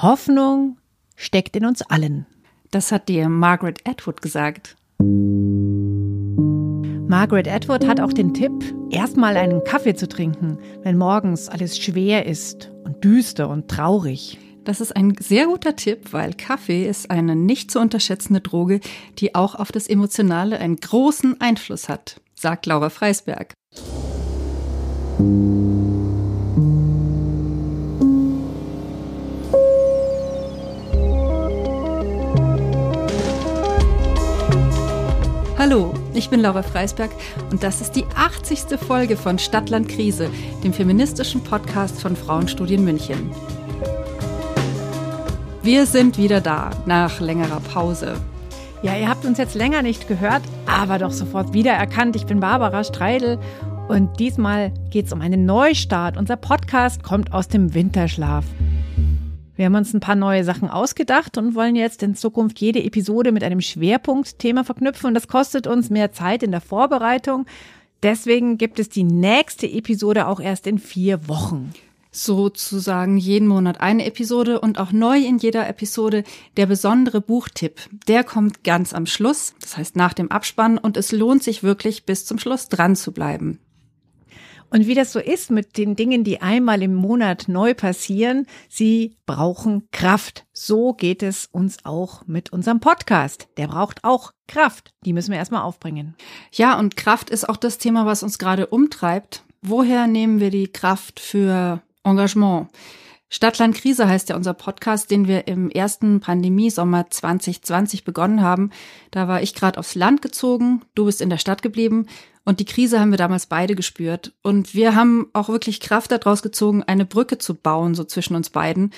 Hoffnung steckt in uns allen. Das hat dir Margaret Atwood gesagt. Margaret Atwood hat auch den Tipp, erstmal einen Kaffee zu trinken, wenn morgens alles schwer ist und düster und traurig. Das ist ein sehr guter Tipp, weil Kaffee ist eine nicht zu unterschätzende Droge, die auch auf das Emotionale einen großen Einfluss hat, sagt Laura Freisberg. Ich bin Laura Freisberg und das ist die 80. Folge von Stadtland Krise, dem feministischen Podcast von Frauenstudien München. Wir sind wieder da nach längerer Pause. Ja, ihr habt uns jetzt länger nicht gehört, aber doch sofort wiedererkannt. Ich bin Barbara Streidel und diesmal geht es um einen Neustart. Unser Podcast kommt aus dem Winterschlaf. Wir haben uns ein paar neue Sachen ausgedacht und wollen jetzt in Zukunft jede Episode mit einem Schwerpunktthema verknüpfen. Und das kostet uns mehr Zeit in der Vorbereitung. Deswegen gibt es die nächste Episode auch erst in vier Wochen. Sozusagen jeden Monat eine Episode und auch neu in jeder Episode der besondere Buchtipp. Der kommt ganz am Schluss, das heißt nach dem Abspann und es lohnt sich wirklich bis zum Schluss dran zu bleiben. Und wie das so ist mit den Dingen, die einmal im Monat neu passieren, sie brauchen Kraft. So geht es uns auch mit unserem Podcast. Der braucht auch Kraft. Die müssen wir erstmal aufbringen. Ja, und Kraft ist auch das Thema, was uns gerade umtreibt. Woher nehmen wir die Kraft für Engagement? Stadtland Krise heißt ja unser Podcast, den wir im ersten Pandemiesommer 2020 begonnen haben. Da war ich gerade aufs Land gezogen, du bist in der Stadt geblieben und die Krise haben wir damals beide gespürt. Und wir haben auch wirklich Kraft daraus gezogen, eine Brücke zu bauen, so zwischen uns beiden,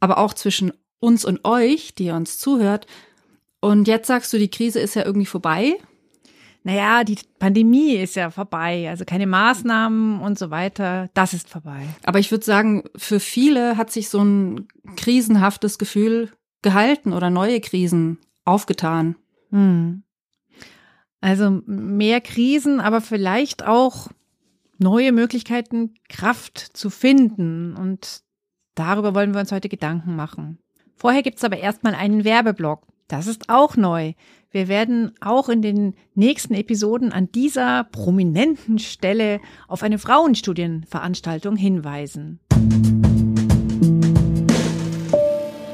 aber auch zwischen uns und euch, die ihr uns zuhört. Und jetzt sagst du, die Krise ist ja irgendwie vorbei. Naja, die Pandemie ist ja vorbei, also keine Maßnahmen und so weiter, das ist vorbei. Aber ich würde sagen, für viele hat sich so ein krisenhaftes Gefühl gehalten oder neue Krisen aufgetan. Hm. Also mehr Krisen, aber vielleicht auch neue Möglichkeiten, Kraft zu finden. Und darüber wollen wir uns heute Gedanken machen. Vorher gibt's aber erstmal einen Werbeblock. Das ist auch neu. Wir werden auch in den nächsten Episoden an dieser prominenten Stelle auf eine Frauenstudienveranstaltung hinweisen.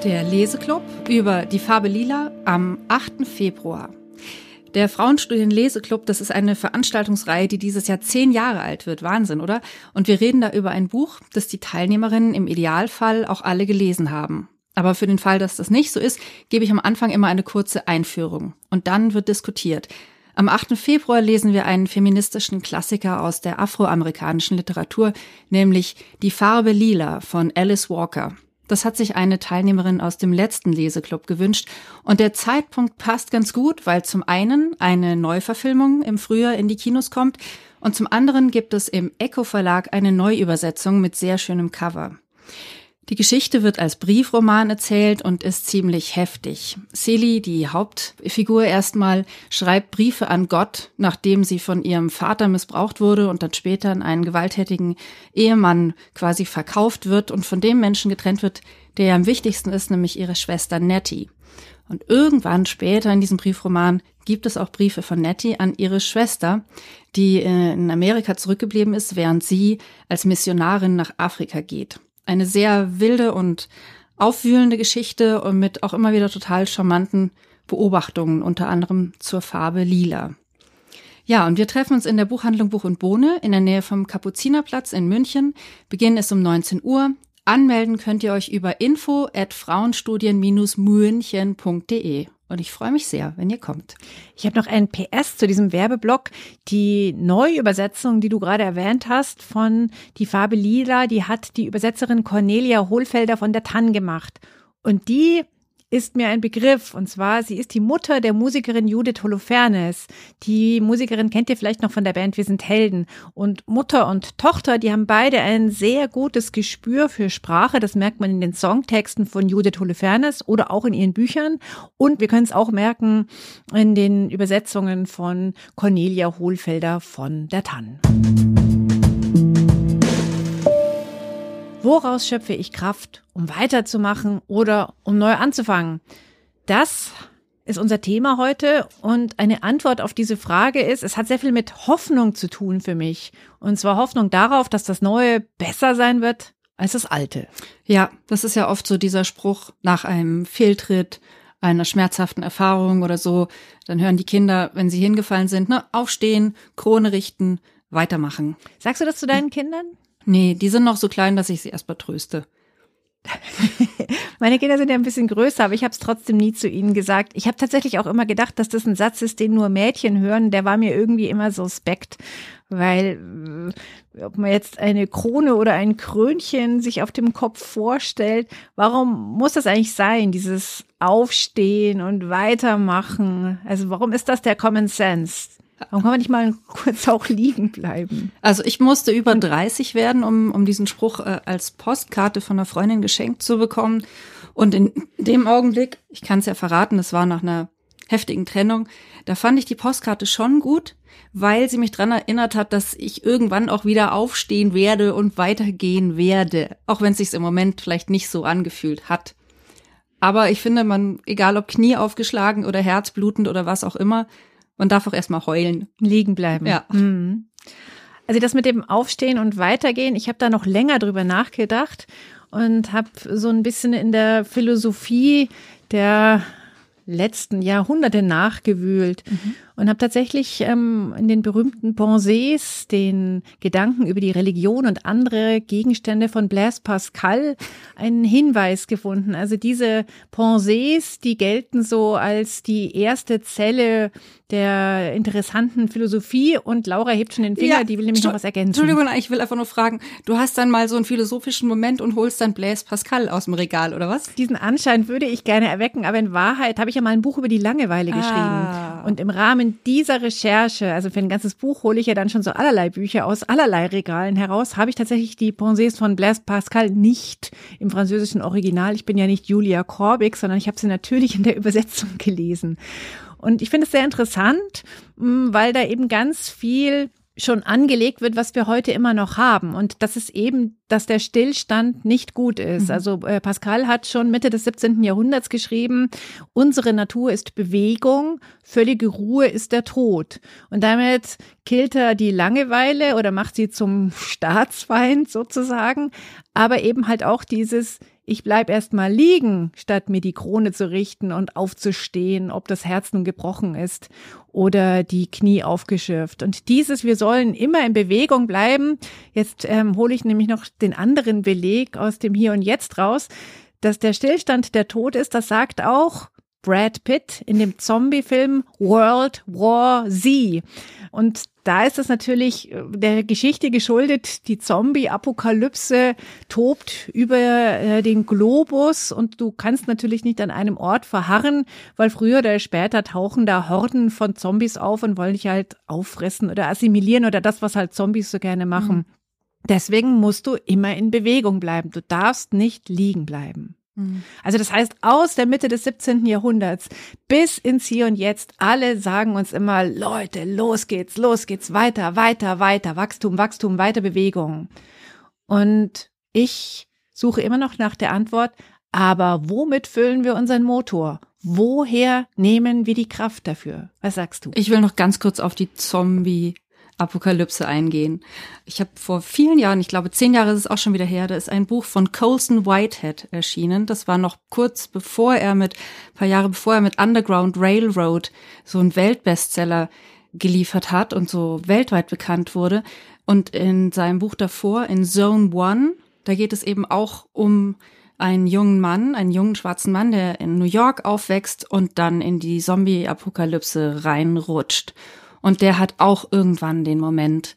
Der Leseklub über die Farbe Lila am 8. Februar. Der Frauenstudien Leseklub, das ist eine Veranstaltungsreihe, die dieses Jahr zehn Jahre alt wird. Wahnsinn, oder? Und wir reden da über ein Buch, das die Teilnehmerinnen im Idealfall auch alle gelesen haben. Aber für den Fall, dass das nicht so ist, gebe ich am Anfang immer eine kurze Einführung. Und dann wird diskutiert. Am 8. Februar lesen wir einen feministischen Klassiker aus der afroamerikanischen Literatur, nämlich Die Farbe Lila von Alice Walker. Das hat sich eine Teilnehmerin aus dem letzten Leseklub gewünscht. Und der Zeitpunkt passt ganz gut, weil zum einen eine Neuverfilmung im Frühjahr in die Kinos kommt und zum anderen gibt es im Echo Verlag eine Neuübersetzung mit sehr schönem Cover. Die Geschichte wird als Briefroman erzählt und ist ziemlich heftig. Celie, die Hauptfigur erstmal, schreibt Briefe an Gott, nachdem sie von ihrem Vater missbraucht wurde und dann später an einen gewalttätigen Ehemann quasi verkauft wird und von dem Menschen getrennt wird, der ja am wichtigsten ist, nämlich ihre Schwester Nettie. Und irgendwann später in diesem Briefroman gibt es auch Briefe von Nettie an ihre Schwester, die in Amerika zurückgeblieben ist, während sie als Missionarin nach Afrika geht eine sehr wilde und aufwühlende Geschichte und mit auch immer wieder total charmanten Beobachtungen, unter anderem zur Farbe Lila. Ja, und wir treffen uns in der Buchhandlung Buch und Bohne in der Nähe vom Kapuzinerplatz in München. Beginn ist um 19 Uhr. Anmelden könnt ihr euch über info at frauenstudien-münchen.de. Und ich freue mich sehr, wenn ihr kommt. Ich habe noch ein PS zu diesem Werbeblock. Die Neuübersetzung, die du gerade erwähnt hast, von Die Farbe Lila, die hat die Übersetzerin Cornelia Hohlfelder von der Tann gemacht. Und die ist mir ein Begriff. Und zwar, sie ist die Mutter der Musikerin Judith Holofernes. Die Musikerin kennt ihr vielleicht noch von der Band Wir sind Helden. Und Mutter und Tochter, die haben beide ein sehr gutes Gespür für Sprache. Das merkt man in den Songtexten von Judith Holofernes oder auch in ihren Büchern. Und wir können es auch merken in den Übersetzungen von Cornelia Hohlfelder von der Tann. Woraus schöpfe ich Kraft, um weiterzumachen oder um neu anzufangen? Das ist unser Thema heute und eine Antwort auf diese Frage ist, es hat sehr viel mit Hoffnung zu tun für mich. Und zwar Hoffnung darauf, dass das Neue besser sein wird als das Alte. Ja, das ist ja oft so dieser Spruch nach einem Fehltritt, einer schmerzhaften Erfahrung oder so. Dann hören die Kinder, wenn sie hingefallen sind, ne, aufstehen, Krone richten, weitermachen. Sagst du das zu deinen Kindern? Nee, die sind noch so klein, dass ich sie erst mal tröste. Meine Kinder sind ja ein bisschen größer, aber ich habe es trotzdem nie zu ihnen gesagt. Ich habe tatsächlich auch immer gedacht, dass das ein Satz ist, den nur Mädchen hören. Der war mir irgendwie immer suspekt, weil äh, ob man jetzt eine Krone oder ein Krönchen sich auf dem Kopf vorstellt, warum muss das eigentlich sein, dieses Aufstehen und Weitermachen? Also warum ist das der Common Sense? Warum kann man nicht mal kurz auch liegen bleiben? Also ich musste über 30 werden, um, um diesen Spruch äh, als Postkarte von einer Freundin geschenkt zu bekommen. Und in dem Augenblick, ich kann es ja verraten, es war nach einer heftigen Trennung, da fand ich die Postkarte schon gut, weil sie mich dran erinnert hat, dass ich irgendwann auch wieder aufstehen werde und weitergehen werde, auch wenn es sich im Moment vielleicht nicht so angefühlt hat. Aber ich finde, man, egal ob Knie aufgeschlagen oder Herzblutend oder was auch immer, man darf auch erstmal heulen. Liegen bleiben. Ja. Mhm. Also das mit dem Aufstehen und Weitergehen, ich habe da noch länger drüber nachgedacht und habe so ein bisschen in der Philosophie der letzten Jahrhunderte nachgewühlt mhm. Und habe tatsächlich ähm, in den berühmten Pensées den Gedanken über die Religion und andere Gegenstände von Blaise Pascal einen Hinweis gefunden. Also diese Pensées, die gelten so als die erste Zelle der interessanten Philosophie und Laura hebt schon den Finger, ja, die will nämlich noch was ergänzen. Entschuldigung, ich will einfach nur fragen, du hast dann mal so einen philosophischen Moment und holst dann Blaise Pascal aus dem Regal, oder was? Diesen Anschein würde ich gerne erwecken, aber in Wahrheit habe ich ja mal ein Buch über die Langeweile geschrieben. Ah. Und im Rahmen dieser Recherche, also für ein ganzes Buch hole ich ja dann schon so allerlei Bücher aus allerlei Regalen heraus, habe ich tatsächlich die Pensées von Blaise Pascal nicht im französischen Original. Ich bin ja nicht Julia Korbig, sondern ich habe sie natürlich in der Übersetzung gelesen. Und ich finde es sehr interessant, mm, weil da eben ganz viel schon angelegt wird, was wir heute immer noch haben. Und das ist eben, dass der Stillstand nicht gut ist. Mhm. Also äh, Pascal hat schon Mitte des 17. Jahrhunderts geschrieben, unsere Natur ist Bewegung, völlige Ruhe ist der Tod. Und damit killt er die Langeweile oder macht sie zum Staatsfeind sozusagen, aber eben halt auch dieses ich bleib erst mal liegen, statt mir die Krone zu richten und aufzustehen, ob das Herz nun gebrochen ist oder die Knie aufgeschürft. Und dieses, wir sollen immer in Bewegung bleiben. Jetzt ähm, hole ich nämlich noch den anderen Beleg aus dem Hier und Jetzt raus, dass der Stillstand der Tod ist. Das sagt auch Brad Pitt in dem Zombie-Film World War Z. Und da ist es natürlich äh, der Geschichte geschuldet, die Zombie-Apokalypse tobt über äh, den Globus und du kannst natürlich nicht an einem Ort verharren, weil früher oder später tauchen da Horden von Zombies auf und wollen dich halt auffressen oder assimilieren oder das, was halt Zombies so gerne machen. Mhm. Deswegen musst du immer in Bewegung bleiben. Du darfst nicht liegen bleiben. Mhm. Also das heißt, aus der Mitte des 17. Jahrhunderts bis ins Hier und Jetzt, alle sagen uns immer, Leute, los geht's, los geht's, weiter, weiter, weiter, Wachstum, Wachstum, weiter Bewegung. Und ich suche immer noch nach der Antwort, aber womit füllen wir unseren Motor? Woher nehmen wir die Kraft dafür? Was sagst du? Ich will noch ganz kurz auf die Zombie Apokalypse eingehen. Ich habe vor vielen Jahren, ich glaube zehn Jahre ist es auch schon wieder her, da ist ein Buch von Colson Whitehead erschienen. Das war noch kurz bevor er mit, paar Jahre bevor er mit Underground Railroad so einen Weltbestseller geliefert hat und so weltweit bekannt wurde. Und in seinem Buch davor, in Zone One, da geht es eben auch um einen jungen Mann, einen jungen schwarzen Mann, der in New York aufwächst und dann in die Zombie-Apokalypse reinrutscht. Und der hat auch irgendwann den Moment,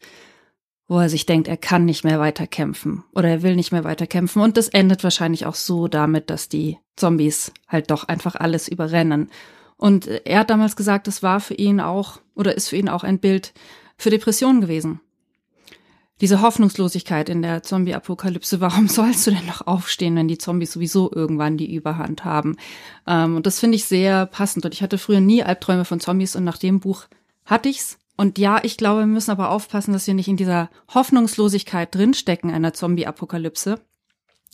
wo er sich denkt, er kann nicht mehr weiter kämpfen oder er will nicht mehr weiter kämpfen. Und das endet wahrscheinlich auch so damit, dass die Zombies halt doch einfach alles überrennen. Und er hat damals gesagt, das war für ihn auch oder ist für ihn auch ein Bild für Depressionen gewesen. Diese Hoffnungslosigkeit in der Zombie-Apokalypse, warum sollst du denn noch aufstehen, wenn die Zombies sowieso irgendwann die Überhand haben? Ähm, und das finde ich sehr passend. Und ich hatte früher nie Albträume von Zombies und nach dem Buch hatte ich's. Und ja, ich glaube, wir müssen aber aufpassen, dass wir nicht in dieser Hoffnungslosigkeit drinstecken einer Zombie-Apokalypse.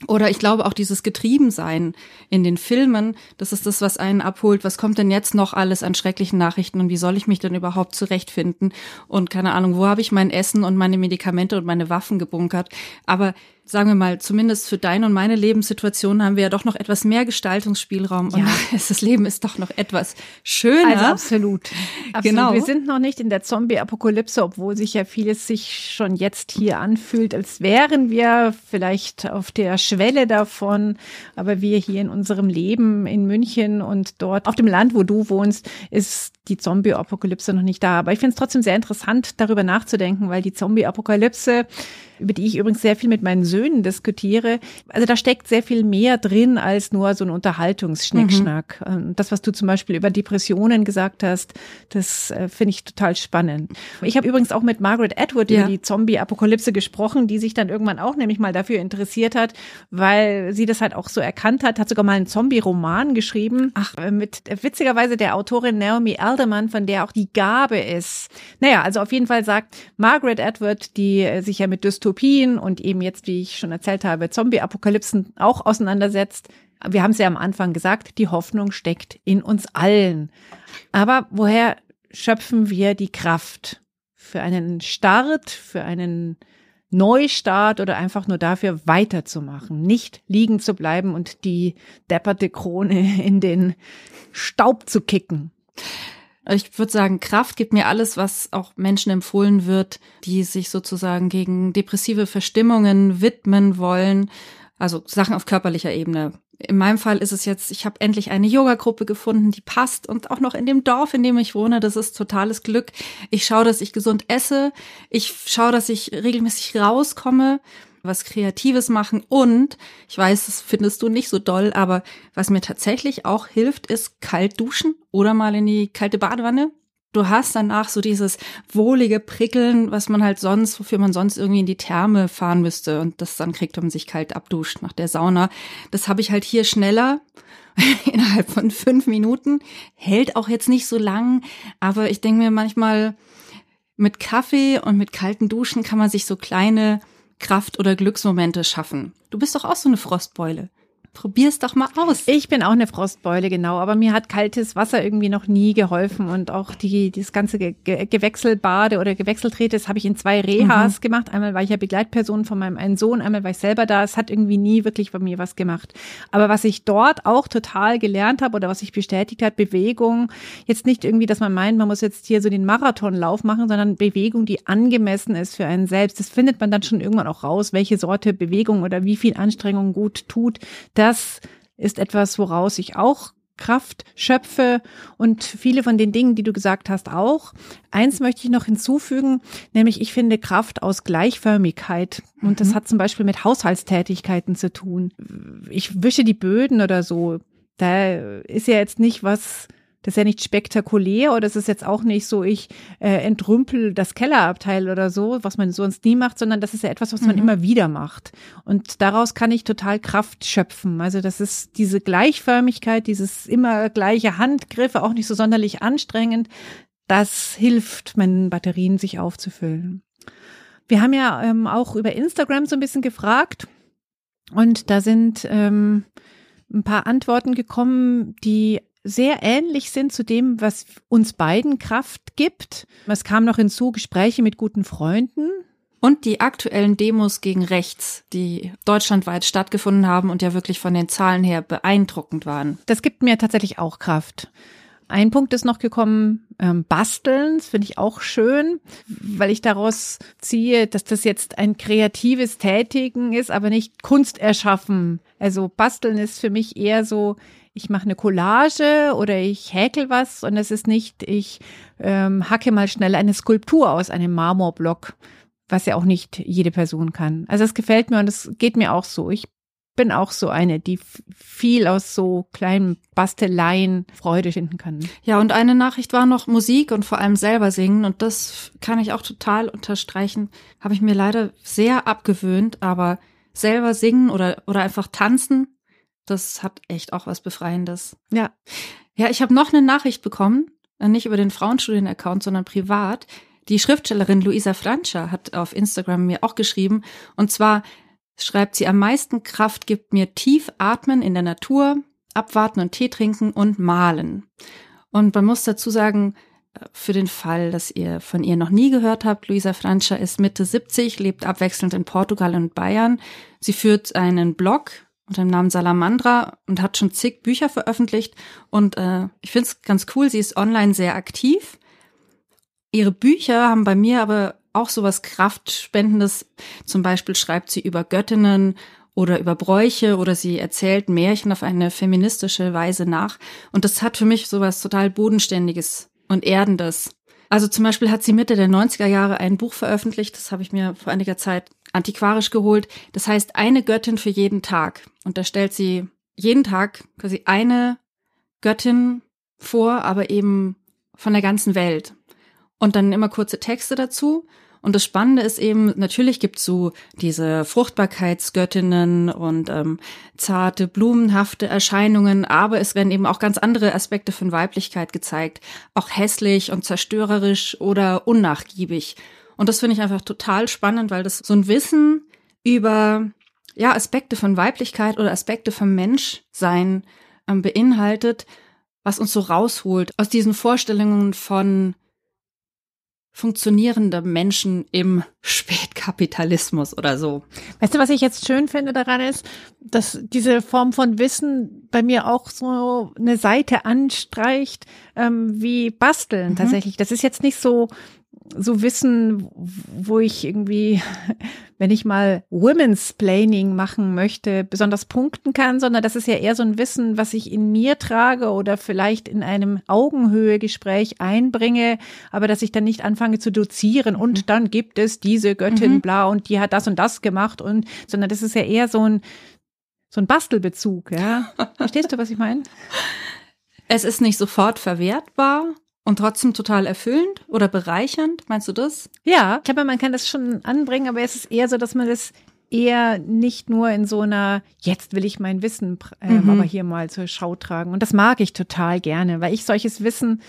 Oder ich glaube auch dieses Getriebensein in den Filmen, das ist das, was einen abholt. Was kommt denn jetzt noch alles an schrecklichen Nachrichten und wie soll ich mich denn überhaupt zurechtfinden? Und keine Ahnung, wo habe ich mein Essen und meine Medikamente und meine Waffen gebunkert? Aber sagen wir mal, zumindest für deine und meine Lebenssituation haben wir ja doch noch etwas mehr Gestaltungsspielraum und Ja. das Leben ist doch noch etwas schöner. Also absolut. absolut. Genau. Wir sind noch nicht in der Zombie-Apokalypse, obwohl sich ja vieles sich schon jetzt hier anfühlt, als wären wir vielleicht auf der Schwelle davon. Aber wir hier in unserem Leben in München und dort auf dem Land, wo du wohnst, ist die Zombie-Apokalypse noch nicht da. Aber ich finde es trotzdem sehr interessant, darüber nachzudenken, weil die Zombie-Apokalypse über die ich übrigens sehr viel mit meinen Söhnen diskutiere. Also da steckt sehr viel mehr drin als nur so ein Unterhaltungsschnickschnack. Ähm, Das, was du zum Beispiel über Depressionen gesagt hast, das äh, finde ich total spannend. Ich habe übrigens auch mit Margaret Atwood Ja. über die Zombie-Apokalypse gesprochen, die sich dann irgendwann auch nämlich mal dafür interessiert hat, weil sie das halt auch so erkannt hat, hat sogar mal einen Zombie-Roman geschrieben. Ach, mit äh, witzigerweise der Autorin Naomi Alderman, von der auch die Gabe ist. Naja, also auf jeden Fall sagt Margaret Atwood, die äh, sich ja mit Dystopien und eben jetzt, wie ich schon erzählt habe, Zombie-Apokalypsen auch auseinandersetzt. Wir haben es ja am Anfang gesagt, die Hoffnung steckt in uns allen. Aber woher schöpfen wir die Kraft für einen Start, für einen Neustart oder einfach nur dafür weiterzumachen, nicht liegen zu bleiben und die depperte Krone in den Staub zu kicken. Ich würde sagen, Kraft gibt mir alles, was auch Menschen empfohlen wird, die sich sozusagen gegen depressive Verstimmungen widmen wollen. Also Sachen auf körperlicher Ebene. In meinem Fall ist es jetzt, ich habe endlich eine Yoga-Gruppe gefunden, die passt und auch noch in dem Dorf, in dem ich wohne. Das ist totales Glück. Ich schaue, dass ich gesund esse. Ich schaue, dass ich regelmäßig rauskomme, was Kreatives machen und ich weiß, das findest du nicht so doll, aber was mir tatsächlich auch hilft, ist kalt duschen oder mal in die kalte Badewanne. Du hast danach so dieses wohlige Prickeln, was man halt sonst, wofür man sonst irgendwie in die Therme fahren müsste und das dann kriegt, wenn man sich kalt abduscht nach der Sauna. Das habe ich halt hier schneller innerhalb von fünf Minuten. Hält auch jetzt nicht so lang, aber ich denke mir manchmal, mit Kaffee und mit kalten Duschen kann man sich so kleine Kraft- oder Glücksmomente schaffen. Du bist doch auch so eine Frostbeule. Probier's doch mal aus. Ich bin auch eine Frostbeule, genau, aber mir hat kaltes Wasser irgendwie noch nie geholfen und auch die, das ganze Ge Ge Gewechselbade oder Gewechseltrete, das habe ich in zwei Rehas gemacht. Einmal war ich ja Begleitperson von meinem einen Sohn, einmal war ich selber da. Es hat irgendwie nie wirklich bei mir was gemacht. Aber was ich dort auch total gelernt habe oder was sich bestätigt hat, Bewegung, jetzt nicht irgendwie, dass man meint, man muss jetzt hier so den Marathonlauf machen, sondern Bewegung, die angemessen ist für einen selbst. Das findet man dann schon irgendwann auch raus, welche Sorte Bewegung oder wie viel Anstrengung gut tut. Das ist etwas, woraus ich auch Kraft schöpfe und viele von den Dingen, die du gesagt hast, auch. Eins möchte ich noch hinzufügen, nämlich ich finde Kraft aus Gleichförmigkeit. Und das hat zum Beispiel mit Haushaltstätigkeiten zu tun. Ich wische die Böden oder so. Da ist ja jetzt nicht was, das ist ja nicht spektakulär oder es ist jetzt auch nicht so, ich äh, entrümpel das Kellerabteil oder so, was man sonst nie macht, sondern das ist ja etwas, was man immer wieder macht. Und daraus kann ich total Kraft schöpfen. Also das ist diese Gleichförmigkeit, dieses immer gleiche Handgriffe, auch nicht so sonderlich anstrengend. Das hilft meinen Batterien, sich aufzufüllen. Wir haben ja ähm, auch über Instagram so ein bisschen gefragt und da sind ähm, ein paar Antworten gekommen, die sehr ähnlich sind zu dem, was uns beiden Kraft gibt. Es kam noch hinzu Gespräche mit guten Freunden. Und die aktuellen Demos gegen rechts, die deutschlandweit stattgefunden haben und ja wirklich von den Zahlen her beeindruckend waren. Das gibt mir tatsächlich auch Kraft. Ein Punkt ist noch gekommen, ähm, Basteln, das finde ich auch schön, weil ich daraus ziehe, dass das jetzt ein kreatives Tätigen ist, aber nicht Kunst erschaffen. Also Basteln ist für mich eher so, ich mache eine Collage oder ich häkel was und es ist nicht, ich ähm, hacke mal schnell eine Skulptur aus einem Marmorblock, was ja auch nicht jede Person kann. Also es gefällt mir und es geht mir auch so. Ich bin auch so eine, die viel aus so kleinen Basteleien Freude finden kann. Ja, und eine Nachricht war noch Musik und vor allem selber singen. Und das kann ich auch total unterstreichen. Habe ich mir leider sehr abgewöhnt, aber selber singen oder, oder einfach tanzen, das hat echt auch was Befreiendes. Ja. Ja, ich habe noch eine Nachricht bekommen, äh, nicht über den Frauenstudien-Account, sondern privat. Die Schriftstellerin Luisa Francia hat auf Instagram mir auch geschrieben. Und zwar schreibt sie, am meisten Kraft gibt mir tief atmen in der Natur, abwarten und Tee trinken und malen. Und man muss dazu sagen, äh, für den Fall, dass ihr von ihr noch nie gehört habt, Luisa Francia ist Mitte 70, lebt abwechselnd in Portugal und Bayern. Sie führt einen Blog unter dem Namen Salamandra und hat schon zig Bücher veröffentlicht. Und äh, ich finde es ganz cool, sie ist online sehr aktiv. Ihre Bücher haben bei mir aber auch sowas Kraftspendendes. Zum Beispiel schreibt sie über Göttinnen oder über Bräuche oder sie erzählt Märchen auf eine feministische Weise nach. Und das hat für mich sowas total Bodenständiges und Erdendes. Also zum Beispiel hat sie Mitte der 90er Jahre ein Buch veröffentlicht, das habe ich mir vor einiger Zeit antiquarisch geholt. Das heißt eine Göttin für jeden Tag. Und da stellt sie jeden Tag quasi eine Göttin vor, aber eben von der ganzen Welt. Und dann immer kurze Texte dazu. Und das Spannende ist eben, natürlich gibt's so diese Fruchtbarkeitsgöttinnen und ähm, zarte, blumenhafte Erscheinungen, aber es werden eben auch ganz andere Aspekte von Weiblichkeit gezeigt. Auch hässlich und zerstörerisch oder unnachgiebig. Und das finde ich einfach total spannend, weil das so ein Wissen über ja, Aspekte von Weiblichkeit oder Aspekte vom Menschsein ähm, beinhaltet, was uns so rausholt aus diesen Vorstellungen von funktionierende Menschen im Spätkapitalismus oder so. Weißt du, was ich jetzt schön finde daran ist, dass diese Form von Wissen bei mir auch so eine Seite anstreicht, ähm, wie Basteln mhm. tatsächlich. Das ist jetzt nicht so so Wissen, wo ich irgendwie, wenn ich mal Women's Planning machen möchte, besonders punkten kann, sondern das ist ja eher so ein Wissen, was ich in mir trage oder vielleicht in einem Augenhöhe-Gespräch einbringe, aber dass ich dann nicht anfange zu dozieren und mhm. dann gibt es diese Göttin mhm. bla und die hat das und das gemacht und, sondern das ist ja eher so ein, so ein Bastelbezug, ja. Verstehst du, was ich meine? Es ist nicht sofort verwertbar, und trotzdem total erfüllend oder bereichernd, meinst du das? Ja, ich glaube, man kann das schon anbringen, aber es ist eher so, dass man das eher nicht nur in so einer, jetzt will ich mein Wissen äh, mhm. aber hier mal zur Schau tragen. Und das mag ich total gerne, weil ich solches Wissen,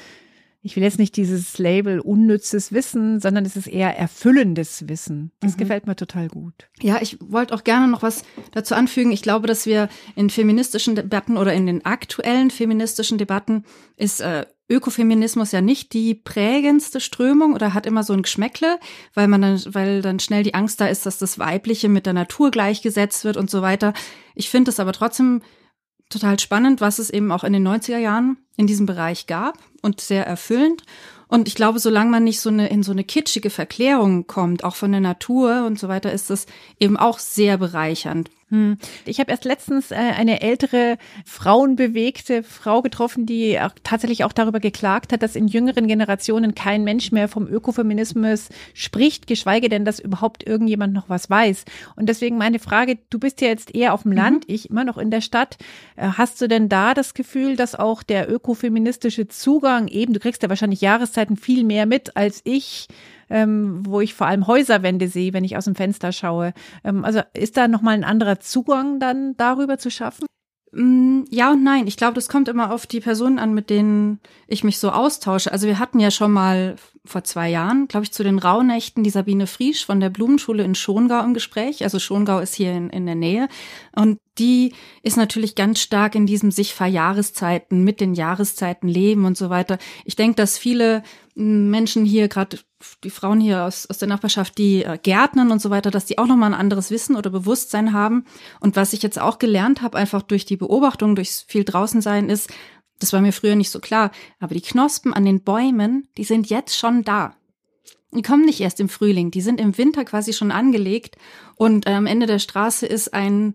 ich will jetzt nicht dieses Label unnützes Wissen, sondern es ist eher erfüllendes Wissen. Das mhm. gefällt mir total gut. Ja, ich wollte auch gerne noch was dazu anfügen. Ich glaube, dass wir in feministischen Debatten oder in den aktuellen feministischen Debatten ist äh, Ökofeminismus ja nicht die prägendste Strömung oder hat immer so ein Geschmäckle, weil man dann, weil dann schnell die Angst da ist, dass das Weibliche mit der Natur gleichgesetzt wird und so weiter. Ich finde es aber trotzdem total spannend, was es eben auch in den 90er Jahren in diesem Bereich gab und sehr erfüllend. Und ich glaube, solange man nicht so eine, in so eine kitschige Verklärung kommt, auch von der Natur und so weiter, ist das eben auch sehr bereichernd. Hm. Ich habe erst letztens äh, eine ältere frauenbewegte Frau getroffen, die auch tatsächlich auch darüber geklagt hat, dass in jüngeren Generationen kein Mensch mehr vom Ökofeminismus spricht, geschweige denn, dass überhaupt irgendjemand noch was weiß. Und deswegen meine Frage, du bist ja jetzt eher auf dem Land, mhm. ich immer noch in der Stadt. Äh, hast du denn da das Gefühl, dass auch der ökofeministische Zugang eben, du kriegst ja wahrscheinlich Jahreszeiten viel mehr mit als ich, ähm, wo ich vor allem Häuserwände sehe, wenn ich aus dem Fenster schaue. Ähm, also ist da nochmal ein anderer Zugang dann darüber zu schaffen? Mm, ja und nein. Ich glaube, das kommt immer auf die Personen an, mit denen ich mich so austausche. Also wir hatten ja schon mal vor zwei Jahren, glaube ich, zu den Rauhnächten die Sabine Friesch von der Blumenschule in Schongau im Gespräch. Also Schongau ist hier in, in der Nähe. Und die ist natürlich ganz stark in diesem sich Verjahreszeiten, mit den Jahreszeiten leben und so weiter. Ich denke, dass viele Menschen hier, gerade die Frauen hier aus, aus der Nachbarschaft, die äh, Gärtnern und so weiter, dass die auch nochmal ein anderes Wissen oder Bewusstsein haben. Und was ich jetzt auch gelernt habe, einfach durch die Beobachtung, durchs viel draußen sein, ist, das war mir früher nicht so klar, aber die Knospen an den Bäumen, die sind jetzt schon da. Die kommen nicht erst im Frühling, die sind im Winter quasi schon angelegt und äh, am Ende der Straße ist ein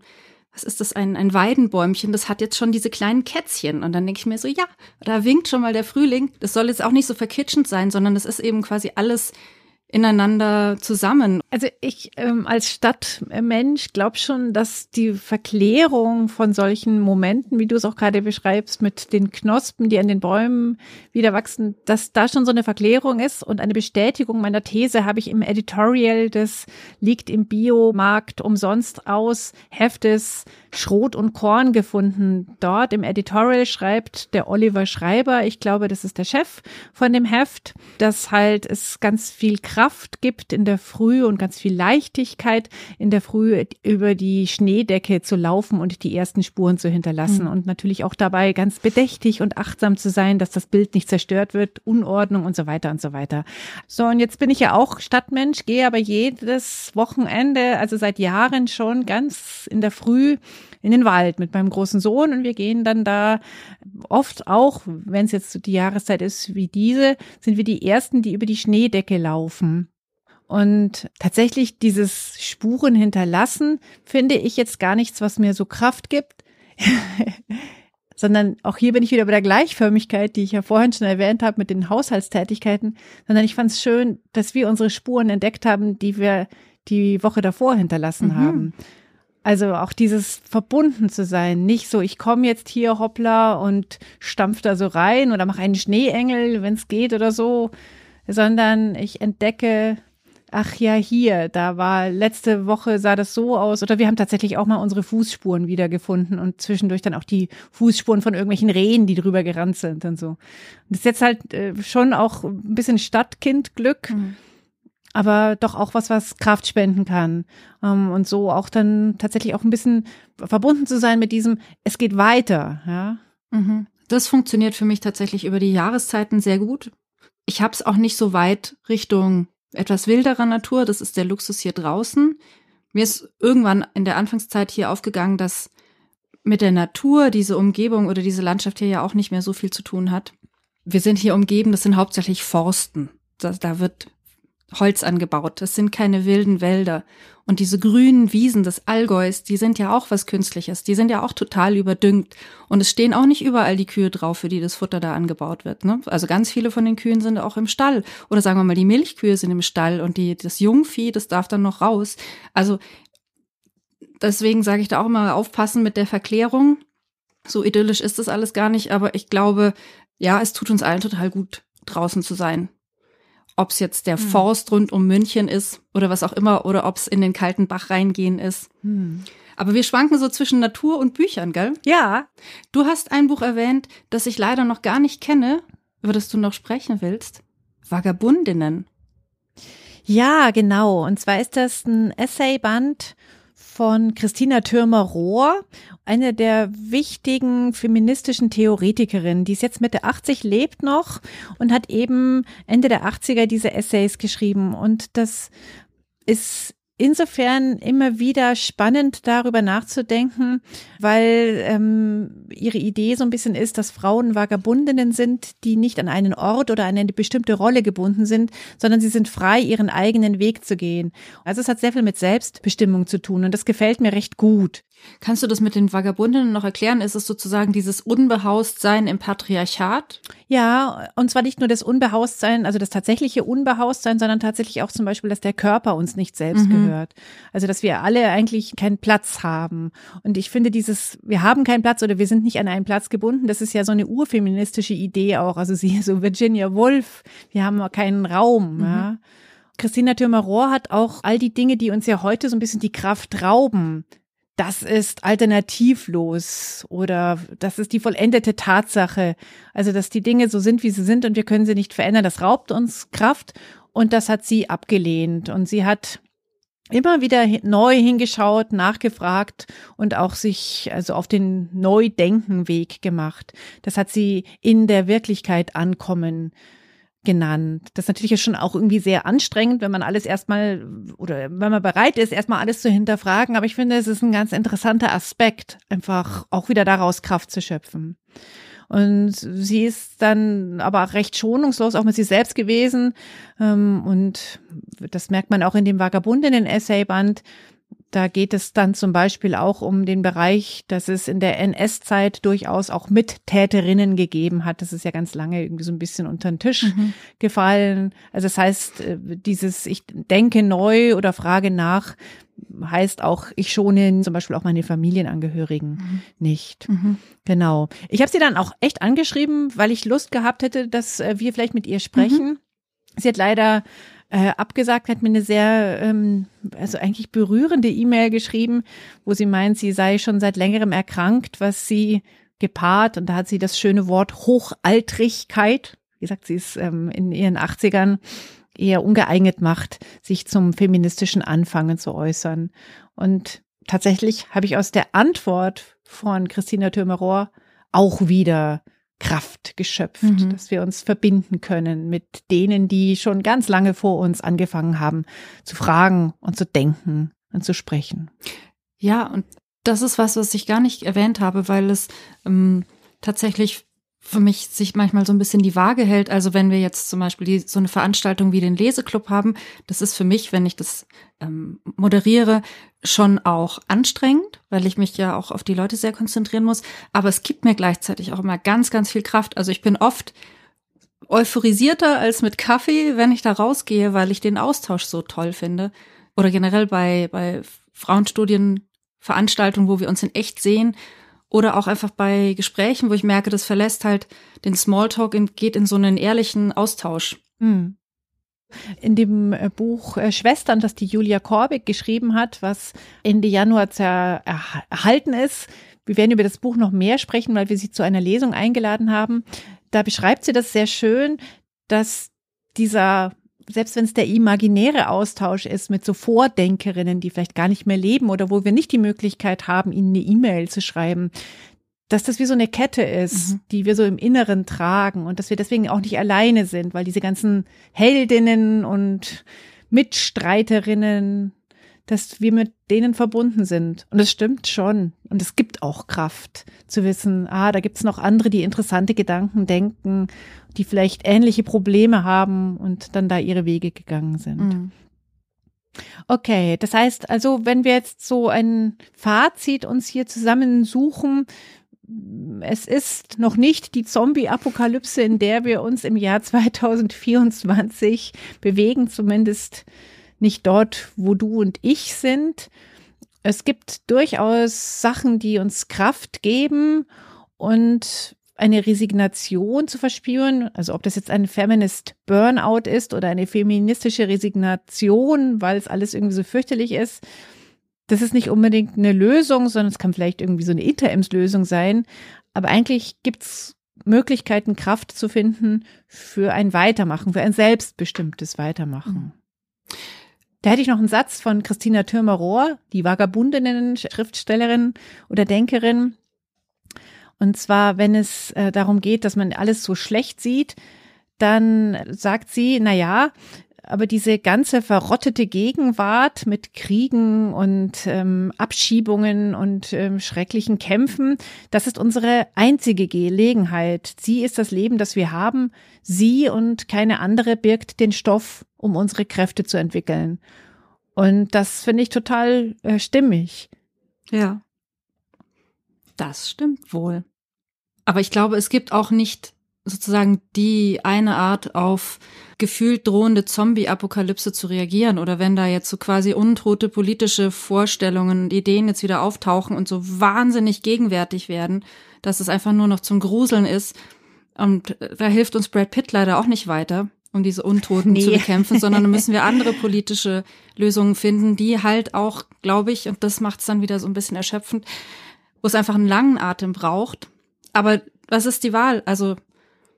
was ist das, ein, ein Weidenbäumchen, das hat jetzt schon diese kleinen Kätzchen. Und dann denke ich mir so, ja, da winkt schon mal der Frühling. Das soll jetzt auch nicht so verkitschend sein, sondern das ist eben quasi alles ineinander zusammen. Also ich ähm, als Stadtmensch glaube schon, dass die Verklärung von solchen Momenten, wie du es auch gerade beschreibst, mit den Knospen, die an den Bäumen wieder wachsen, dass da schon so eine Verklärung ist und eine Bestätigung meiner These habe ich im Editorial des liegt im Biomarkt umsonst aus Heftes Schrot und Korn gefunden. Dort im Editorial schreibt der Oliver Schreiber, ich glaube, das ist der Chef von dem Heft, dass halt es ganz viel Kraft gibt in der Früh und ganz viel Leichtigkeit in der Früh über die Schneedecke zu laufen und die ersten Spuren zu hinterlassen mhm. und natürlich auch dabei ganz bedächtig und achtsam zu sein, dass das Bild nicht zerstört wird, Unordnung und so weiter und so weiter. So, und jetzt bin ich ja auch Stadtmensch, gehe aber jedes Wochenende, also seit Jahren schon ganz in der Früh in den Wald mit meinem großen Sohn und wir gehen dann da oft auch, wenn es jetzt die Jahreszeit ist wie diese, sind wir die Ersten, die über die Schneedecke laufen. Und tatsächlich dieses Spuren hinterlassen finde ich jetzt gar nichts, was mir so Kraft gibt. sondern auch hier bin ich wieder bei der Gleichförmigkeit, die ich ja vorhin schon erwähnt habe mit den Haushaltstätigkeiten, sondern ich fand es schön, dass wir unsere Spuren entdeckt haben, die wir die Woche davor hinterlassen mhm. haben. Also auch dieses verbunden zu sein, nicht so, ich komme jetzt hier hoppla und stampf da so rein oder mache einen Schneeengel, wenn es geht oder so, sondern ich entdecke ach ja, hier, da war letzte Woche sah das so aus. Oder wir haben tatsächlich auch mal unsere Fußspuren wiedergefunden und zwischendurch dann auch die Fußspuren von irgendwelchen Rehen, die drüber gerannt sind und so. Und das ist jetzt halt äh, schon auch ein bisschen Stadtkindglück. Mhm. Aber doch auch was, was Kraft spenden kann. Ähm, und so auch dann tatsächlich auch ein bisschen verbunden zu sein mit diesem, es geht weiter, ja. Mhm. Das funktioniert für mich tatsächlich über die Jahreszeiten sehr gut. Ich habe es auch nicht so weit Richtung etwas wilderer Natur. Das ist der Luxus hier draußen. Mir ist irgendwann in der Anfangszeit hier aufgegangen, dass mit der Natur diese Umgebung oder diese Landschaft hier ja auch nicht mehr so viel zu tun hat. Wir sind hier umgeben, das sind hauptsächlich Forsten. Das, da wird Holz angebaut. Das sind keine wilden Wälder. Und diese grünen Wiesen des Allgäus, die sind ja auch was Künstliches. Die sind ja auch total überdüngt. Und es stehen auch nicht überall die Kühe drauf, für die das Futter da angebaut wird. Ne? Also ganz viele von den Kühen sind auch im Stall. Oder sagen wir mal, die Milchkühe sind im Stall und die, das Jungvieh, das darf dann noch raus. Also deswegen sage ich da auch immer aufpassen mit der Verklärung. So idyllisch ist das alles gar nicht, aber ich glaube, ja, es tut uns allen total gut, draußen zu sein ob es jetzt der hm. Forst rund um München ist oder was auch immer, oder ob es in den kalten Bach reingehen ist. Hm. Aber wir schwanken so zwischen Natur und Büchern, gell? Ja. Du hast ein Buch erwähnt, das ich leider noch gar nicht kenne, über das du noch sprechen willst. Vagabundinnen. Ja, genau. Und zwar ist das ein Essayband von Christina Türmer-Rohr, eine der wichtigen feministischen Theoretikerinnen, die ist jetzt Mitte 80, lebt noch und hat eben Ende der 80er diese Essays geschrieben. Und das ist insofern immer wieder spannend darüber nachzudenken, weil ähm, ihre Idee so ein bisschen ist, dass Frauen Vagabundinnen sind, die nicht an einen Ort oder an eine bestimmte Rolle gebunden sind, sondern sie sind frei, ihren eigenen Weg zu gehen. Also es hat sehr viel mit Selbstbestimmung zu tun und das gefällt mir recht gut. Kannst du das mit den Vagabundinnen noch erklären? Ist es sozusagen dieses Unbehaustsein im Patriarchat? Ja, und zwar nicht nur das Unbehaustsein, also das tatsächliche Unbehaustsein, sondern tatsächlich auch zum Beispiel, dass der Körper uns nicht selbst mhm. gehört. Also dass wir alle eigentlich keinen Platz haben. Und ich finde dieses, wir haben keinen Platz oder wir sind nicht an einen Platz gebunden, das ist ja so eine urfeministische Idee auch. Also sie, so Virginia Woolf, wir haben keinen Raum. Mhm. Ja. Christina Thürmer-Rohr hat auch all die Dinge, die uns ja heute so ein bisschen die Kraft rauben, das ist alternativlos oder das ist die vollendete Tatsache. Also, dass die Dinge so sind, wie sie sind und wir können sie nicht verändern. Das raubt uns Kraft und das hat sie abgelehnt. Und sie hat immer wieder neu hingeschaut, nachgefragt und auch sich also auf den Neudenkenweg gemacht. Das hat sie in der Wirklichkeit ankommen genannt. Das ist natürlich schon auch irgendwie sehr anstrengend, wenn man alles erstmal oder wenn man bereit ist, erstmal alles zu hinterfragen. Aber ich finde, es ist ein ganz interessanter Aspekt, einfach auch wieder daraus Kraft zu schöpfen. Und sie ist dann aber auch recht schonungslos auch mit sich selbst gewesen. Ähm, und das merkt man auch in dem Vagabundinnen-Essayband. Da geht es dann zum Beispiel auch um den Bereich, dass es in der NS-Zeit durchaus auch Mittäterinnen gegeben hat. Das ist ja ganz lange irgendwie so ein bisschen unter den Tisch mhm. gefallen. Also das heißt, äh, dieses Ich denke neu oder frage nach heißt auch, ich schone zum Beispiel auch meine Familienangehörigen mhm. nicht. Mhm. Genau. Ich habe sie dann auch echt angeschrieben, weil ich Lust gehabt hätte, dass äh, wir vielleicht mit ihr sprechen. Mhm. Sie hat leider äh, abgesagt, hat mir eine sehr, ähm, also eigentlich berührende E-Mail geschrieben, wo sie meint, sie sei schon seit längerem erkrankt, was sie gepaart, und da hat sie das schöne Wort Hochaltrigkeit, wie gesagt, sie ist ähm, in ihren 80ern, eher ungeeignet macht, sich zum feministischen Anfangen zu äußern. Und tatsächlich habe ich aus der Antwort von Christina Thürmer-Rohr auch wieder Kraft geschöpft, mhm. dass wir uns verbinden können mit denen, die schon ganz lange vor uns angefangen haben zu fragen und zu denken und zu sprechen. Ja, und das ist was, was ich gar nicht erwähnt habe, weil es ähm, tatsächlich für mich sich manchmal so ein bisschen die Waage hält. Also wenn wir jetzt zum Beispiel die, so eine Veranstaltung wie den Leseclub haben, das ist für mich, wenn ich das ähm, moderiere, schon auch anstrengend, weil ich mich ja auch auf die Leute sehr konzentrieren muss. Aber es gibt mir gleichzeitig auch immer ganz, ganz viel Kraft. Also ich bin oft euphorisierter als mit Kaffee, wenn ich da rausgehe, weil ich den Austausch so toll finde. Oder generell bei, bei Frauenstudienveranstaltungen, wo wir uns in echt sehen oder auch einfach bei Gesprächen, wo ich merke, das verlässt halt den Smalltalk und geht in so einen ehrlichen Austausch. Hm. In dem äh, Buch äh, Schwestern, das die Julia Korbig geschrieben hat, was Ende Januar erhalten ist, wir werden über das Buch noch mehr sprechen, weil wir sie zu einer Lesung eingeladen haben. Da beschreibt sie das sehr schön, dass dieser selbst wenn es der imaginäre Austausch ist mit so Vordenkerinnen, die vielleicht gar nicht mehr leben oder wo wir nicht die Möglichkeit haben, ihnen eine E-Mail zu schreiben, dass das wie so eine Kette ist, mhm. die wir so im Inneren tragen und dass wir deswegen auch nicht alleine sind, weil diese ganzen Heldinnen und Mitstreiterinnen, dass wir mit denen verbunden sind. Und es stimmt schon. Und es gibt auch Kraft zu wissen, ah, da gibt's noch andere, die interessante Gedanken denken die vielleicht ähnliche Probleme haben und dann da ihre Wege gegangen sind. Mhm. Okay, das heißt also, wenn wir jetzt so ein Fazit uns hier zusammen suchen, es ist noch nicht die Zombie-Apokalypse, in der wir uns im Jahr 2024 bewegen, zumindest nicht dort, wo du und ich sind. Es gibt durchaus Sachen, die uns Kraft geben und eine Resignation zu verspüren, also ob das jetzt ein Feminist Burnout ist oder eine feministische Resignation, weil es alles irgendwie so fürchterlich ist, das ist nicht unbedingt eine Lösung, sondern es kann vielleicht irgendwie so eine Interimslösung sein. Aber eigentlich gibt's Möglichkeiten, Kraft zu finden für ein Weitermachen, für ein selbstbestimmtes Weitermachen. Da hätte ich noch einen Satz von Christina Thürmer-Rohr, die Vagabundinnen-Schriftstellerin oder Denkerin, und zwar, wenn es äh, darum geht, dass man alles so schlecht sieht, dann sagt sie, na ja, aber diese ganze verrottete Gegenwart mit Kriegen und ähm, Abschiebungen und ähm, schrecklichen Kämpfen, das ist unsere einzige Gelegenheit. Sie ist das Leben, das wir haben. Sie und keine andere birgt den Stoff, um unsere Kräfte zu entwickeln. Und das finde ich total äh, stimmig. Ja. Das stimmt wohl. Aber ich glaube, es gibt auch nicht sozusagen die eine Art auf gefühlt drohende Zombie-Apokalypse zu reagieren oder wenn da jetzt so quasi untote politische Vorstellungen und Ideen jetzt wieder auftauchen und so wahnsinnig gegenwärtig werden, dass es einfach nur noch zum Gruseln ist. Und da hilft uns Brad Pitt leider auch nicht weiter, um diese Untoten nee. zu bekämpfen, sondern da müssen wir andere politische Lösungen finden, die halt auch, glaube ich, und das macht es dann wieder so ein bisschen erschöpfend, wo es einfach einen langen Atem braucht. Aber was ist die Wahl? Also,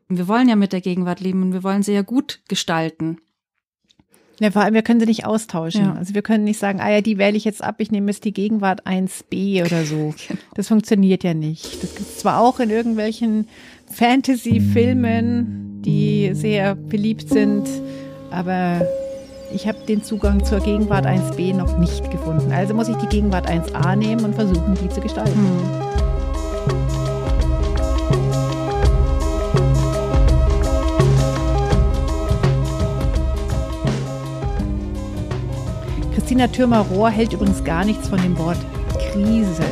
wir wollen ja mit der Gegenwart leben und wir wollen sie ja gut gestalten. Ja, vor allem, wir können sie nicht austauschen. Ja. Also wir können nicht sagen, ah ja, die wähle ich jetzt ab, ich nehme jetzt die Gegenwart 1b oder so. Genau. Das funktioniert ja nicht. Das gibt es zwar auch in irgendwelchen Fantasy-Filmen, die sehr beliebt sind, aber ich habe den Zugang zur Gegenwart 1b noch nicht gefunden. Also muss ich die Gegenwart 1a nehmen und versuchen, die zu gestalten. Hm. Christina Thürmer-Rohr hält übrigens gar nichts von dem Wort Krise.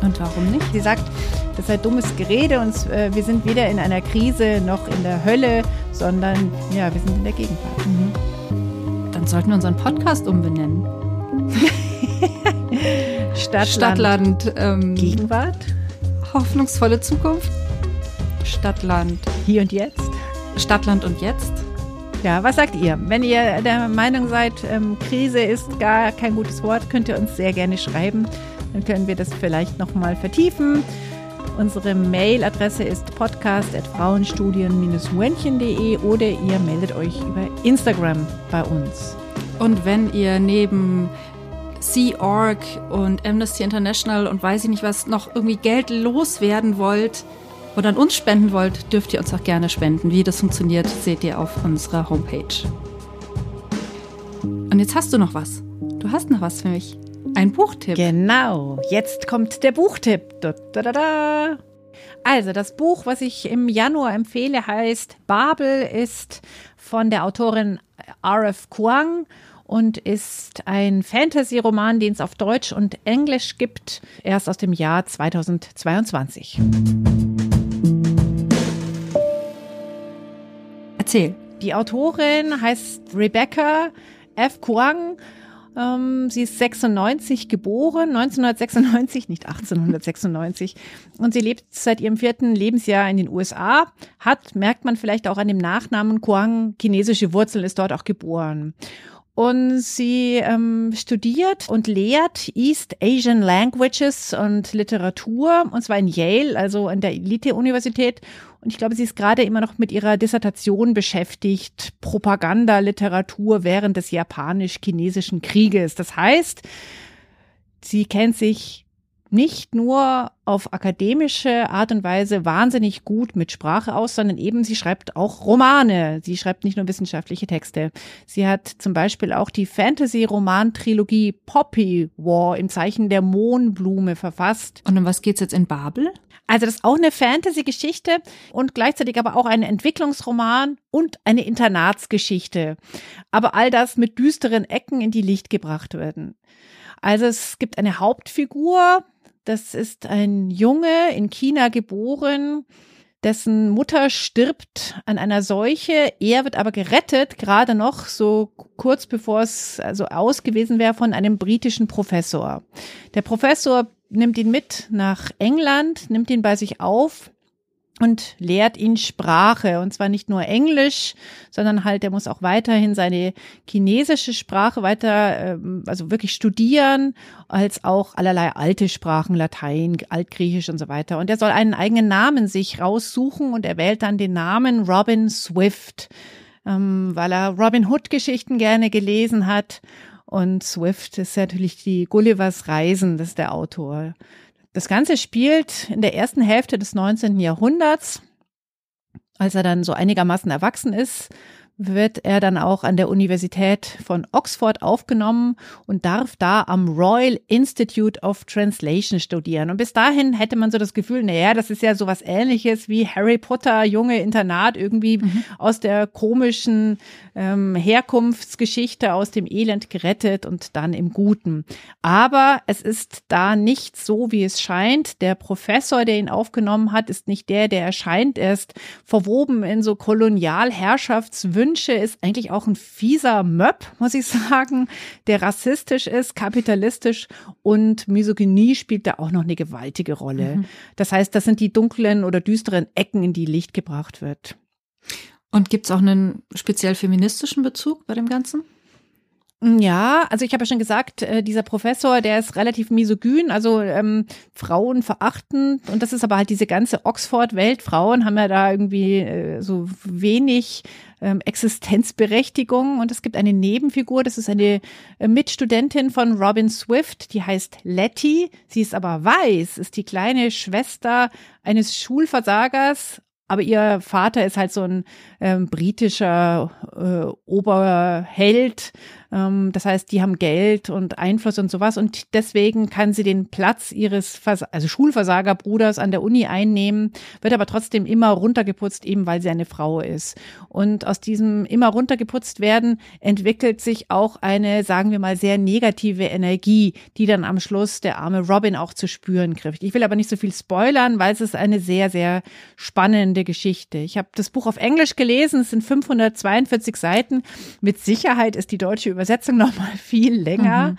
Und warum nicht? Sie sagt, das sei dummes Gerede und äh, wir sind weder in einer Krise noch in der Hölle, sondern ja, wir sind in der Gegenwart. Mhm dann sollten wir unseren Podcast umbenennen. Stadtland. Stadtland ähm, Gegenwart. Hoffnungsvolle Zukunft. Stadtland. Hier und jetzt. Stadtland und jetzt. Ja, was sagt ihr? Wenn ihr der Meinung seid, ähm, Krise ist gar kein gutes Wort, könnt ihr uns sehr gerne schreiben. Dann können wir das vielleicht nochmal vertiefen. Unsere Mailadresse ist podcast.frauenstudien-münchen.de oder ihr meldet euch über Instagram bei uns. Und wenn ihr neben Sea Org und Amnesty International und weiß ich nicht was noch irgendwie Geld loswerden wollt oder an uns spenden wollt, dürft ihr uns auch gerne spenden. Wie das funktioniert, seht ihr auf unserer Homepage. Und jetzt hast du noch was. Du hast noch was für mich. Ein Buchtipp. Genau, jetzt kommt der Buchtipp. Da, da, da, also, das Buch, was ich im Januar empfehle, heißt Babel, ist von der Autorin R.F. Kuang und ist ein Fantasy-Roman, den es auf Deutsch und Englisch gibt, erst aus dem Jahr 2022. Erzähl. Die Autorin heißt Rebecca F. Kuang ähm, sie ist 96 geboren, 1996, nicht 1896. Und sie lebt seit ihrem vierten Lebensjahr in den USA. Hat, merkt man vielleicht auch an dem Nachnamen Kuang, chinesische Wurzeln, ist dort auch geboren. Und sie ähm, studiert und lehrt East Asian Languages und Literatur, und zwar in Yale, also an der Elite-Universität. Und ich glaube, sie ist gerade immer noch mit ihrer Dissertation beschäftigt, Propaganda, Literatur während des japanisch-chinesischen Krieges. Das heißt, sie kennt sich nicht nur auf akademische Art und Weise wahnsinnig gut mit Sprache aus, sondern eben sie schreibt auch Romane. Sie schreibt nicht nur wissenschaftliche Texte. Sie hat zum Beispiel auch die Fantasy-Roman-Trilogie Poppy War im Zeichen der Mohnblume verfasst. Und um was geht's jetzt in Babel? Also das ist auch eine Fantasy-Geschichte und gleichzeitig aber auch ein Entwicklungsroman und eine Internatsgeschichte. Aber all das mit düsteren Ecken in die Licht gebracht werden. Also es gibt eine Hauptfigur, das ist ein Junge in China geboren, dessen Mutter stirbt an einer Seuche. Er wird aber gerettet, gerade noch so kurz bevor es also aus gewesen wäre von einem britischen Professor. Der Professor nimmt ihn mit nach England, nimmt ihn bei sich auf und lehrt ihn Sprache. Und zwar nicht nur Englisch, sondern halt, er muss auch weiterhin seine chinesische Sprache weiter, ähm, also wirklich studieren, als auch allerlei alte Sprachen, Latein, Altgriechisch und so weiter. Und er soll einen eigenen Namen sich raussuchen und er wählt dann den Namen Robin Swift, ähm, weil er Robin Hood Geschichten gerne gelesen hat und Swift ist natürlich die Gullivers Reisen, das ist der Autor. Das Ganze spielt in der ersten Hälfte des 19. Jahrhunderts, als er dann so einigermaßen erwachsen ist, wird er dann auch an der Universität von Oxford aufgenommen und darf da am Royal Institute of Translation studieren. Und bis dahin hätte man so das Gefühl, naja, das ist ja sowas ähnliches wie Harry Potter, junge Internat, irgendwie mhm. aus der komischen ähm, Herkunftsgeschichte, aus dem Elend gerettet und dann im Guten. Aber es ist da nicht so, wie es scheint. Der Professor, der ihn aufgenommen hat, ist nicht der, der erscheint. Er ist verwoben in so Kolonialherrschaftswünsche Wünsche ist eigentlich auch ein fieser Möb, muss ich sagen, der rassistisch ist, kapitalistisch und Misogynie spielt da auch noch eine gewaltige Rolle. Mhm. Das heißt, das sind die dunklen oder düsteren Ecken, in die Licht gebracht wird. Und gibt es auch einen speziell feministischen Bezug bei dem Ganzen? Ja, also ich habe ja schon gesagt, äh, dieser Professor, der ist relativ misogyn, also ähm, Frauen verachten. Und das ist aber halt diese ganze Oxford-Welt. Frauen haben ja da irgendwie äh, so wenig ähm, Existenzberechtigung. Und es gibt eine Nebenfigur, das ist eine äh, Mitstudentin von Robin Swift, die heißt Letty. Sie ist aber weiß, ist die kleine Schwester eines Schulversagers aber ihr Vater ist halt so ein ähm, britischer äh, Oberheld das heißt, die haben Geld und Einfluss und sowas und deswegen kann sie den Platz ihres Vers also Schulversagerbruders an der Uni einnehmen, wird aber trotzdem immer runtergeputzt, eben weil sie eine Frau ist. Und aus diesem immer runtergeputzt werden entwickelt sich auch eine, sagen wir mal, sehr negative Energie, die dann am Schluss der arme Robin auch zu spüren kriegt. Ich will aber nicht so viel spoilern, weil es ist eine sehr, sehr spannende Geschichte. Ich habe das Buch auf Englisch gelesen, es sind 542 Seiten. Mit Sicherheit ist die deutsche Übersetzung noch mal viel länger. Mhm.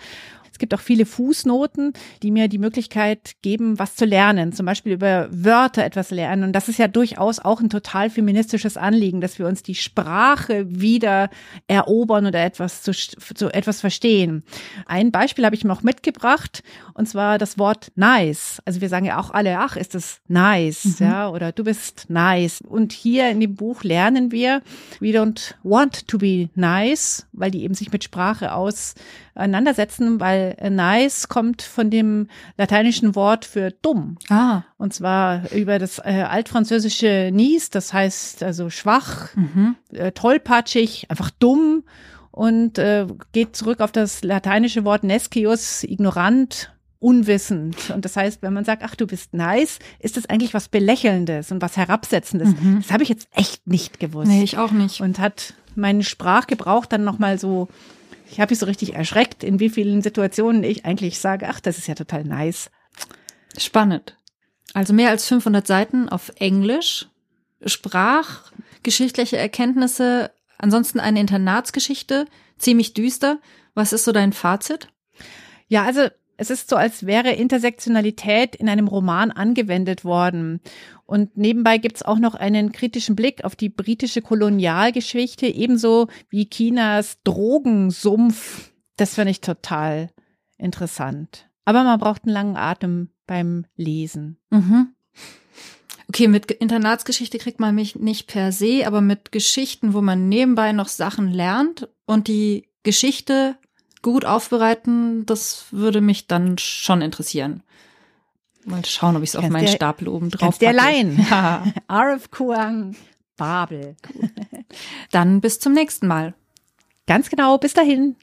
Es gibt auch viele Fußnoten, die mir die Möglichkeit geben, was zu lernen, zum Beispiel über Wörter etwas lernen. Und das ist ja durchaus auch ein total feministisches Anliegen, dass wir uns die Sprache wieder erobern oder etwas zu, zu etwas verstehen. Ein Beispiel habe ich mir auch mitgebracht, und zwar das Wort nice. Also wir sagen ja auch alle, ach, ist das nice, mhm. ja, oder du bist nice. Und hier in dem Buch lernen wir, we don't want to be nice, weil die eben sich mit Sprache auseinandersetzen, weil nice kommt von dem lateinischen Wort für dumm. Ah. Und zwar über das äh, altfranzösische nice, das heißt also schwach, mhm. äh, tollpatschig, einfach dumm und äh, geht zurück auf das lateinische Wort nescius, ignorant, unwissend. Und das heißt, wenn man sagt, ach, du bist nice, ist das eigentlich was Belächelndes und was Herabsetzendes. Mhm. Das habe ich jetzt echt nicht gewusst. Nee, ich auch nicht. Und hat meinen Sprachgebrauch dann nochmal so, ich habe mich so richtig erschreckt, in wie vielen Situationen ich eigentlich sage, ach, das ist ja total nice. Spannend. Also mehr als 500 Seiten auf Englisch, sprachgeschichtliche Erkenntnisse, ansonsten eine Internatsgeschichte, ziemlich düster. Was ist so dein Fazit? Ja, also es ist so, als wäre Intersektionalität in einem Roman angewendet worden. Und nebenbei gibt's auch noch einen kritischen Blick auf die britische Kolonialgeschichte, ebenso wie Chinas Drogensumpf. Das finde ich total interessant. Aber man braucht einen langen Atem beim Lesen. Mhm. Okay, mit Internatsgeschichte kriegt man mich nicht per se, aber mit Geschichten, wo man nebenbei noch Sachen lernt und die Geschichte gut aufbereiten, das würde mich dann schon interessieren. Mal schauen, ob ich es auf meinen der, Stapel oben drauf der Laien. Ja. Arif Kuang, Babel. Dann bis zum nächsten Mal. Ganz genau, bis dahin.